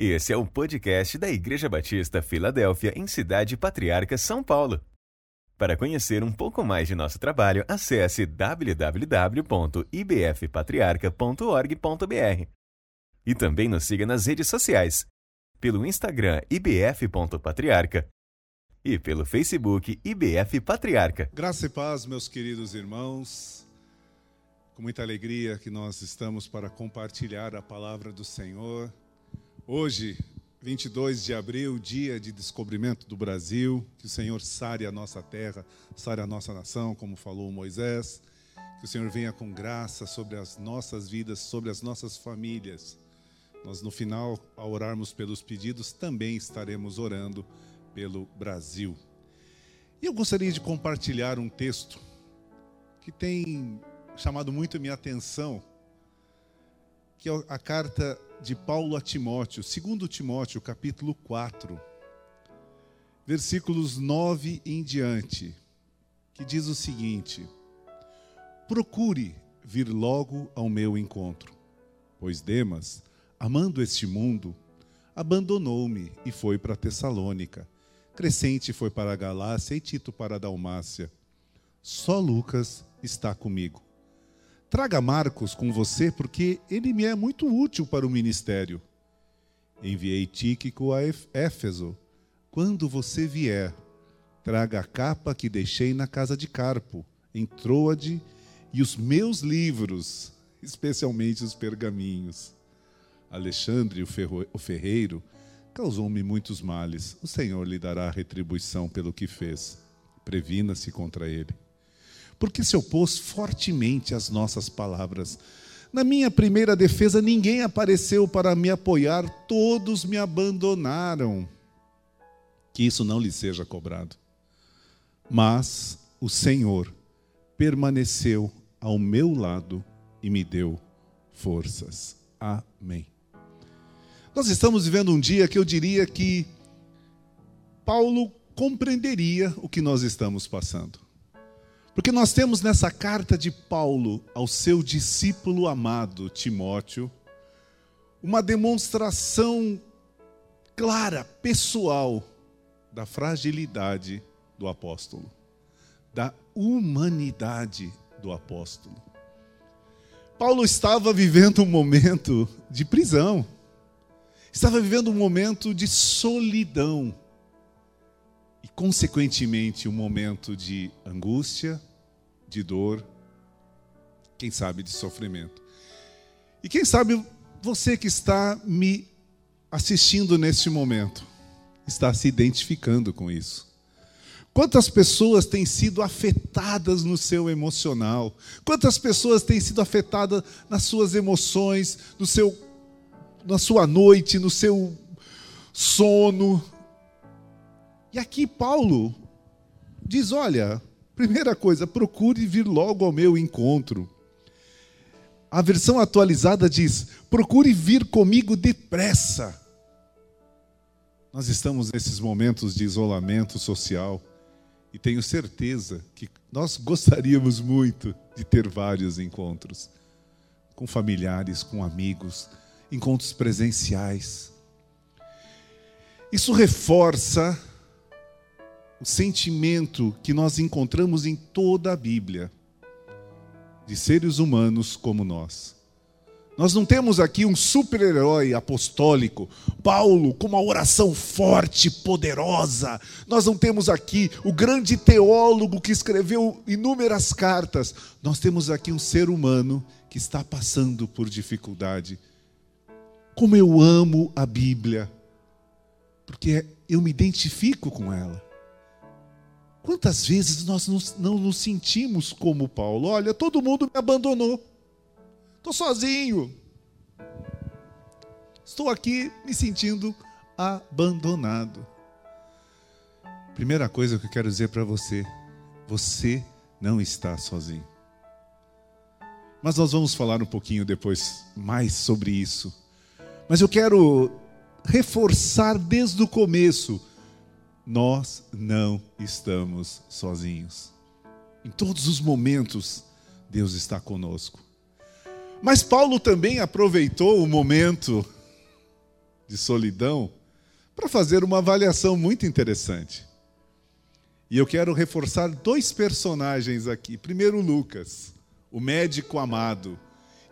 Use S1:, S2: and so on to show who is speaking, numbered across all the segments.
S1: Esse é o podcast da Igreja Batista Filadélfia, em Cidade Patriarca, São Paulo. Para conhecer um pouco mais de nosso trabalho, acesse www.ibfpatriarca.org.br. E também nos siga nas redes sociais, pelo Instagram ibf.patriarca e pelo Facebook IBF Patriarca.
S2: Graça e paz, meus queridos irmãos. Com muita alegria que nós estamos para compartilhar a palavra do Senhor. Hoje, 22 de abril, dia de descobrimento do Brasil, que o Senhor sare a nossa terra, sare a nossa nação, como falou Moisés. Que o Senhor venha com graça sobre as nossas vidas, sobre as nossas famílias. Nós, no final, ao orarmos pelos pedidos, também estaremos orando pelo Brasil. E eu gostaria de compartilhar um texto que tem chamado muito minha atenção, que é a carta de Paulo a Timóteo, 2 Timóteo, capítulo 4, versículos 9 em diante, que diz o seguinte: Procure vir logo ao meu encontro, pois Demas, amando este mundo, abandonou-me e foi para Tessalônica. Crescente foi para a Galácia e Tito para a Dalmácia. Só Lucas está comigo. Traga Marcos com você, porque ele me é muito útil para o ministério. Enviei Tíquico a Éfeso. Quando você vier, traga a capa que deixei na casa de Carpo, em Troade, e os meus livros, especialmente os pergaminhos. Alexandre, o ferreiro, causou-me muitos males. O Senhor lhe dará retribuição pelo que fez. Previna-se contra ele. Porque se opôs fortemente às nossas palavras. Na minha primeira defesa, ninguém apareceu para me apoiar, todos me abandonaram. Que isso não lhe seja cobrado. Mas o Senhor permaneceu ao meu lado e me deu forças. Amém. Nós estamos vivendo um dia que eu diria que Paulo compreenderia o que nós estamos passando. Porque nós temos nessa carta de Paulo ao seu discípulo amado Timóteo uma demonstração clara, pessoal, da fragilidade do apóstolo, da humanidade do apóstolo. Paulo estava vivendo um momento de prisão estava vivendo um momento de solidão e, consequentemente, um momento de angústia, de dor, quem sabe de sofrimento. E quem sabe você que está me assistindo neste momento está se identificando com isso. Quantas pessoas têm sido afetadas no seu emocional? Quantas pessoas têm sido afetadas nas suas emoções, no seu na sua noite, no seu sono. E aqui Paulo diz: olha, primeira coisa, procure vir logo ao meu encontro. A versão atualizada diz: procure vir comigo depressa. Nós estamos nesses momentos de isolamento social e tenho certeza que nós gostaríamos muito de ter vários encontros com familiares, com amigos, encontros presenciais. Isso reforça o sentimento que nós encontramos em toda a Bíblia, de seres humanos como nós. Nós não temos aqui um super-herói apostólico, Paulo, com uma oração forte, poderosa. Nós não temos aqui o grande teólogo que escreveu inúmeras cartas. Nós temos aqui um ser humano que está passando por dificuldade como eu amo a Bíblia, porque eu me identifico com ela. Quantas vezes nós não nos sentimos como Paulo? Olha, todo mundo me abandonou, estou sozinho, estou aqui me sentindo abandonado. Primeira coisa que eu quero dizer para você: você não está sozinho. Mas nós vamos falar um pouquinho depois mais sobre isso. Mas eu quero reforçar desde o começo: nós não estamos sozinhos. Em todos os momentos, Deus está conosco. Mas Paulo também aproveitou o momento de solidão para fazer uma avaliação muito interessante. E eu quero reforçar dois personagens aqui. Primeiro, Lucas, o médico amado,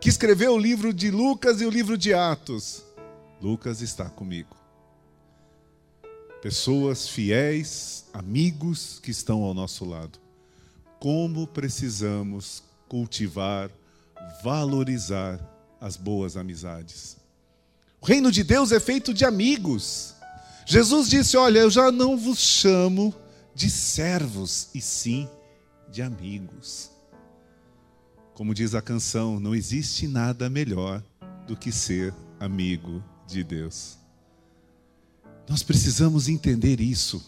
S2: que escreveu o livro de Lucas e o livro de Atos. Lucas está comigo. Pessoas fiéis, amigos que estão ao nosso lado. Como precisamos cultivar, valorizar as boas amizades. O reino de Deus é feito de amigos. Jesus disse: Olha, eu já não vos chamo de servos, e sim de amigos. Como diz a canção, não existe nada melhor do que ser amigo de Deus. Nós precisamos entender isso.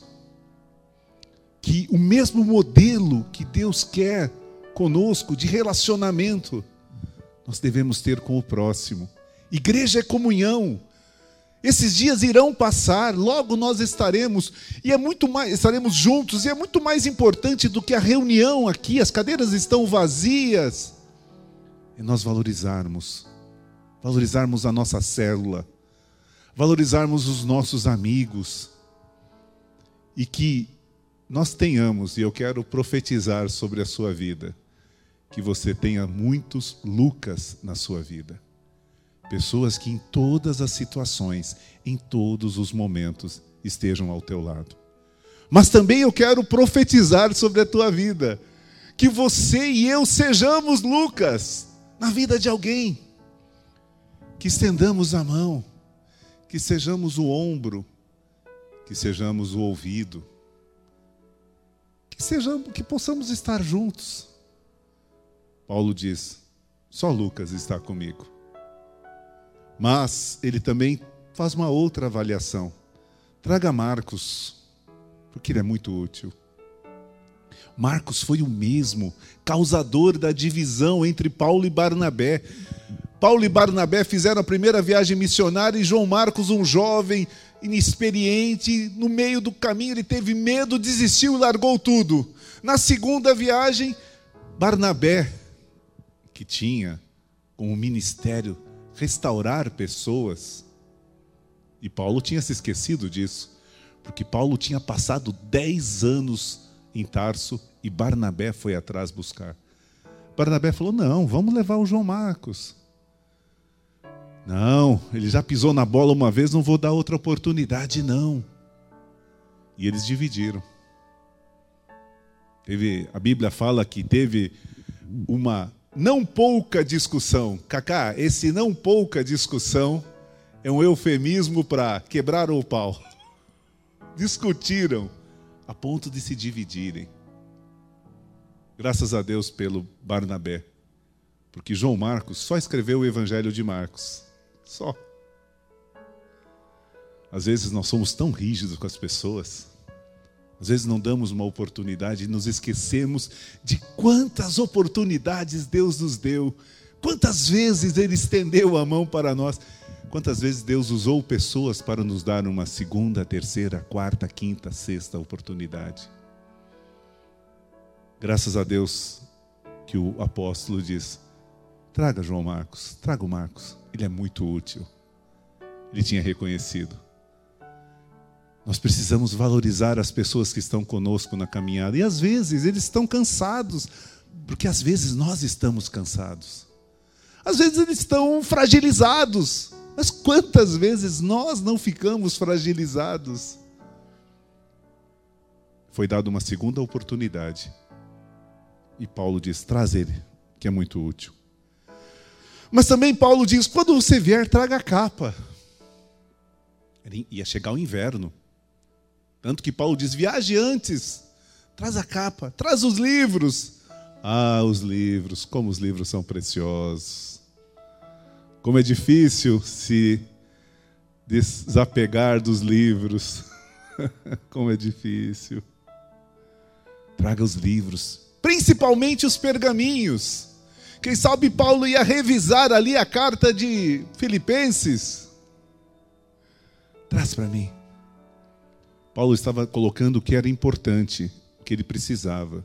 S2: Que o mesmo modelo que Deus quer conosco de relacionamento, nós devemos ter com o próximo. Igreja é comunhão. Esses dias irão passar, logo nós estaremos e é muito mais estaremos juntos e é muito mais importante do que a reunião aqui, as cadeiras estão vazias. E nós valorizarmos, valorizarmos a nossa célula, valorizarmos os nossos amigos e que nós tenhamos, e eu quero profetizar sobre a sua vida, que você tenha muitos Lucas na sua vida. Pessoas que em todas as situações, em todos os momentos, estejam ao teu lado. Mas também eu quero profetizar sobre a tua vida, que você e eu sejamos Lucas na vida de alguém, que estendamos a mão, que sejamos o ombro, que sejamos o ouvido, que sejamos, que possamos estar juntos. Paulo diz: só Lucas está comigo. Mas ele também faz uma outra avaliação. Traga Marcos, porque ele é muito útil. Marcos foi o mesmo causador da divisão entre Paulo e Barnabé. Paulo e Barnabé fizeram a primeira viagem missionária e João Marcos, um jovem inexperiente, no meio do caminho ele teve medo, desistiu e largou tudo. Na segunda viagem, Barnabé, que tinha como ministério restaurar pessoas. E Paulo tinha se esquecido disso, porque Paulo tinha passado dez anos em Tarso e Barnabé foi atrás buscar. Barnabé falou: Não, vamos levar o João Marcos. Não, ele já pisou na bola uma vez, não vou dar outra oportunidade, não. E eles dividiram. Teve, a Bíblia fala que teve uma não pouca discussão. Cacá, esse não pouca discussão é um eufemismo para quebrar o pau. Discutiram a ponto de se dividirem. Graças a Deus pelo Barnabé. Porque João Marcos só escreveu o Evangelho de Marcos. Só. Às vezes nós somos tão rígidos com as pessoas. Às vezes não damos uma oportunidade e nos esquecemos de quantas oportunidades Deus nos deu, quantas vezes Ele estendeu a mão para nós, quantas vezes Deus usou pessoas para nos dar uma segunda, terceira, quarta, quinta, sexta oportunidade. Graças a Deus que o apóstolo diz: traga João Marcos, traga o Marcos, ele é muito útil. Ele tinha reconhecido. Nós precisamos valorizar as pessoas que estão conosco na caminhada. E às vezes eles estão cansados, porque às vezes nós estamos cansados. Às vezes eles estão fragilizados. Mas quantas vezes nós não ficamos fragilizados? Foi dada uma segunda oportunidade. E Paulo diz: traz ele, que é muito útil. Mas também Paulo diz: quando você vier, traga a capa. Ia chegar o inverno. Tanto que Paulo diz: viaje antes, traz a capa, traz os livros. Ah, os livros, como os livros são preciosos. Como é difícil se desapegar dos livros. como é difícil. Traga os livros, principalmente os pergaminhos. Quem sabe Paulo ia revisar ali a carta de Filipenses. Traz para mim. Paulo estava colocando o que era importante, o que ele precisava.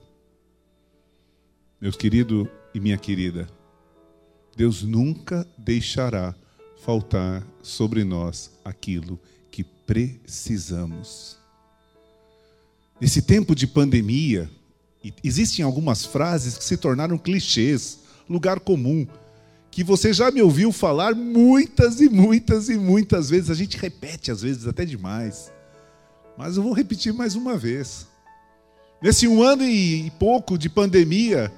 S2: Meu querido e minha querida, Deus nunca deixará faltar sobre nós aquilo que precisamos. Nesse tempo de pandemia, existem algumas frases que se tornaram clichês, lugar comum, que você já me ouviu falar muitas e muitas e muitas vezes. A gente repete às vezes até demais. Mas eu vou repetir mais uma vez. Nesse um ano e pouco de pandemia,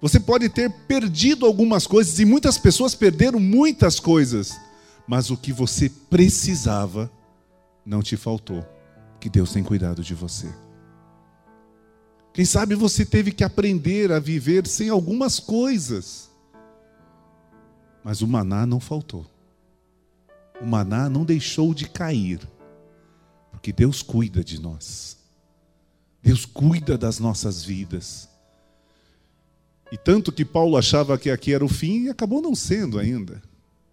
S2: você pode ter perdido algumas coisas e muitas pessoas perderam muitas coisas, mas o que você precisava não te faltou, que Deus tem cuidado de você. Quem sabe você teve que aprender a viver sem algumas coisas, mas o maná não faltou. O maná não deixou de cair, porque Deus cuida de nós. Deus cuida das nossas vidas. E tanto que Paulo achava que aqui era o fim, e acabou não sendo ainda.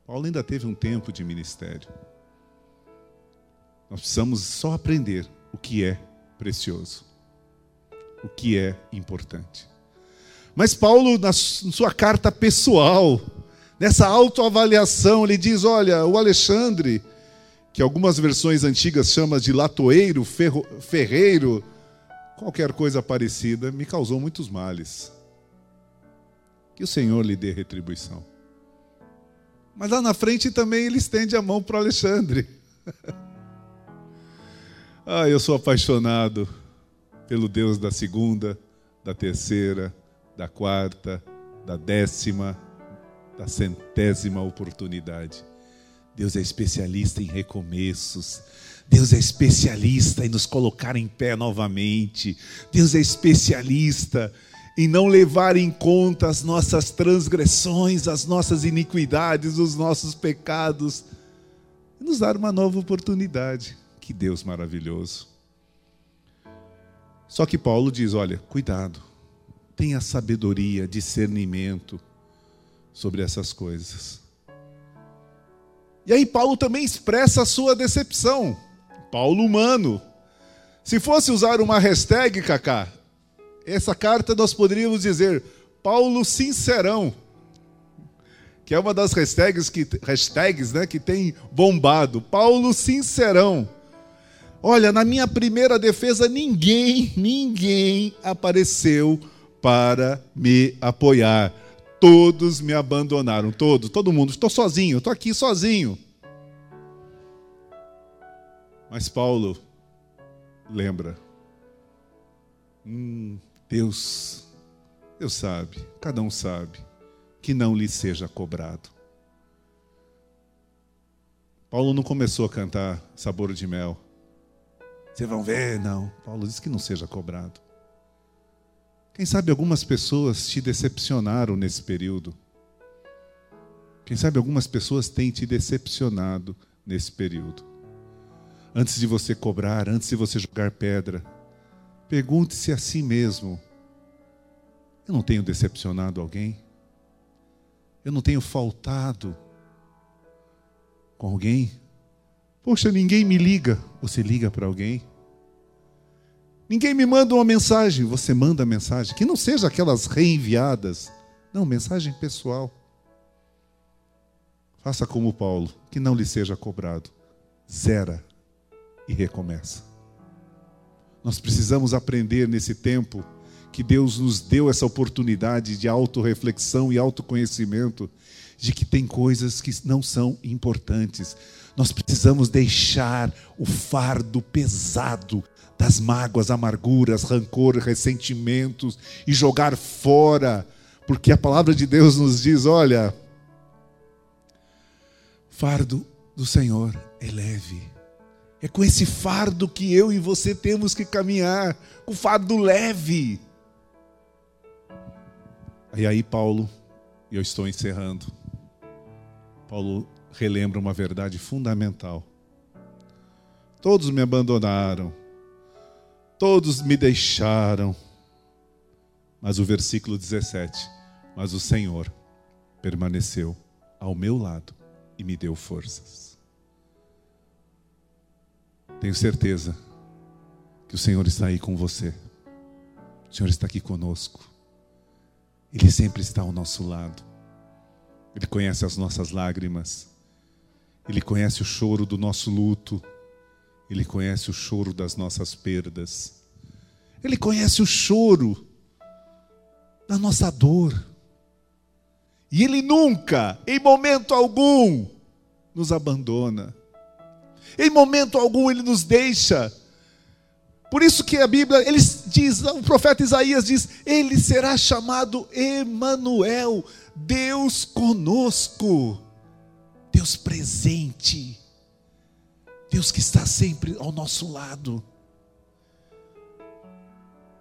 S2: Paulo ainda teve um tempo de ministério. Nós precisamos só aprender o que é precioso, o que é importante. Mas Paulo, na sua carta pessoal, nessa autoavaliação, ele diz: olha, o Alexandre, que algumas versões antigas chama de latoeiro, ferro, ferreiro, qualquer coisa parecida, me causou muitos males. Que o Senhor lhe dê retribuição. Mas lá na frente também ele estende a mão para Alexandre. ah, eu sou apaixonado pelo Deus da segunda, da terceira, da quarta, da décima, da centésima oportunidade. Deus é especialista em recomeços. Deus é especialista em nos colocar em pé novamente. Deus é especialista em não levar em conta as nossas transgressões, as nossas iniquidades, os nossos pecados, e nos dar uma nova oportunidade. Que Deus maravilhoso. Só que Paulo diz: olha, cuidado, tenha sabedoria, discernimento sobre essas coisas. E aí, Paulo também expressa a sua decepção. Paulo humano. Se fosse usar uma hashtag, Kaká, essa carta nós poderíamos dizer Paulo Sincerão, que é uma das hashtags que, hashtags, né, que tem bombado. Paulo Sincerão. Olha, na minha primeira defesa, ninguém, ninguém apareceu para me apoiar. Todos me abandonaram, todos, todo mundo. Estou sozinho, estou aqui sozinho. Mas Paulo lembra. Hum, Deus, Deus sabe, cada um sabe, que não lhe seja cobrado. Paulo não começou a cantar sabor de mel. Vocês vão ver, não. Paulo disse que não seja cobrado. Quem sabe algumas pessoas te decepcionaram nesse período. Quem sabe algumas pessoas têm te decepcionado nesse período. Antes de você cobrar, antes de você jogar pedra, pergunte-se a si mesmo: eu não tenho decepcionado alguém? Eu não tenho faltado com alguém? Poxa, ninguém me liga. Você liga para alguém? Ninguém me manda uma mensagem. Você manda mensagem. Que não seja aquelas reenviadas. Não, mensagem pessoal. Faça como Paulo, que não lhe seja cobrado. Zera e recomeça. Nós precisamos aprender nesse tempo que Deus nos deu essa oportunidade de autorreflexão e autoconhecimento, de que tem coisas que não são importantes. Nós precisamos deixar o fardo pesado das mágoas, amarguras, rancor, ressentimentos e jogar fora, porque a palavra de Deus nos diz: olha, fardo do Senhor é leve é com esse fardo que eu e você temos que caminhar, com fardo leve. E aí, Paulo, e eu estou encerrando, Paulo relembra uma verdade fundamental. Todos me abandonaram, todos me deixaram, mas o versículo 17: Mas o Senhor permaneceu ao meu lado e me deu forças. Tenho certeza que o Senhor está aí com você. O Senhor está aqui conosco. Ele sempre está ao nosso lado. Ele conhece as nossas lágrimas. Ele conhece o choro do nosso luto. Ele conhece o choro das nossas perdas. Ele conhece o choro da nossa dor. E Ele nunca, em momento algum, nos abandona. Em momento algum Ele nos deixa. Por isso que a Bíblia, ele diz, o profeta Isaías diz, ele será chamado Emanuel, Deus conosco, Deus presente, Deus que está sempre ao nosso lado.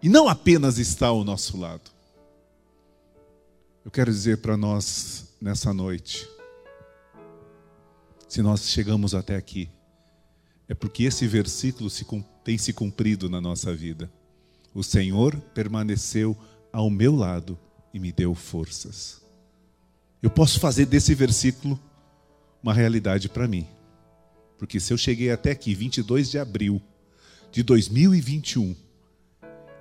S2: E não apenas está ao nosso lado. Eu quero dizer para nós nessa noite, se nós chegamos até aqui, é porque esse versículo se, tem se cumprido na nossa vida. O Senhor permaneceu ao meu lado e me deu forças. Eu posso fazer desse versículo uma realidade para mim. Porque se eu cheguei até aqui, 22 de abril de 2021,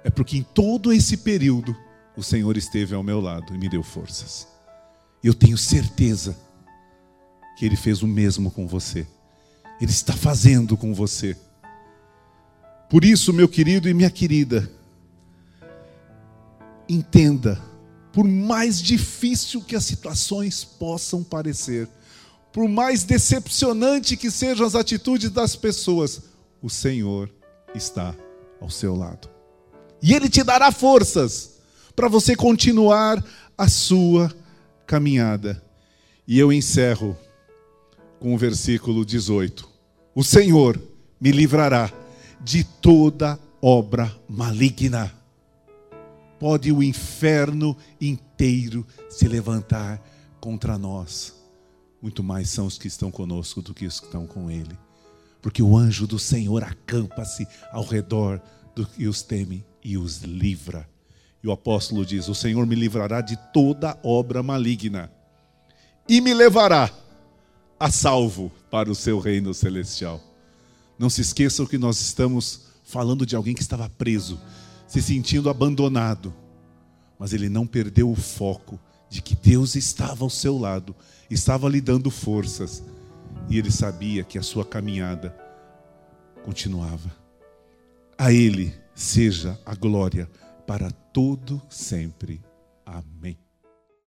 S2: é porque em todo esse período o Senhor esteve ao meu lado e me deu forças. Eu tenho certeza que Ele fez o mesmo com você. Ele está fazendo com você. Por isso, meu querido e minha querida, entenda, por mais difícil que as situações possam parecer, por mais decepcionante que sejam as atitudes das pessoas, o Senhor está ao seu lado. E Ele te dará forças para você continuar a sua caminhada. E eu encerro com o versículo 18: O Senhor me livrará de toda obra maligna. Pode o inferno inteiro se levantar contra nós. Muito mais são os que estão conosco do que os que estão com Ele. Porque o anjo do Senhor acampa-se ao redor do que os teme e os livra. E o apóstolo diz: O Senhor me livrará de toda obra maligna e me levará a salvo para o seu reino celestial. Não se esqueçam que nós estamos falando de alguém que estava preso, se sentindo abandonado, mas ele não perdeu o foco de que Deus estava ao seu lado, estava lhe dando forças, e ele sabia que a sua caminhada continuava. A ele seja a glória para todo sempre. Amém.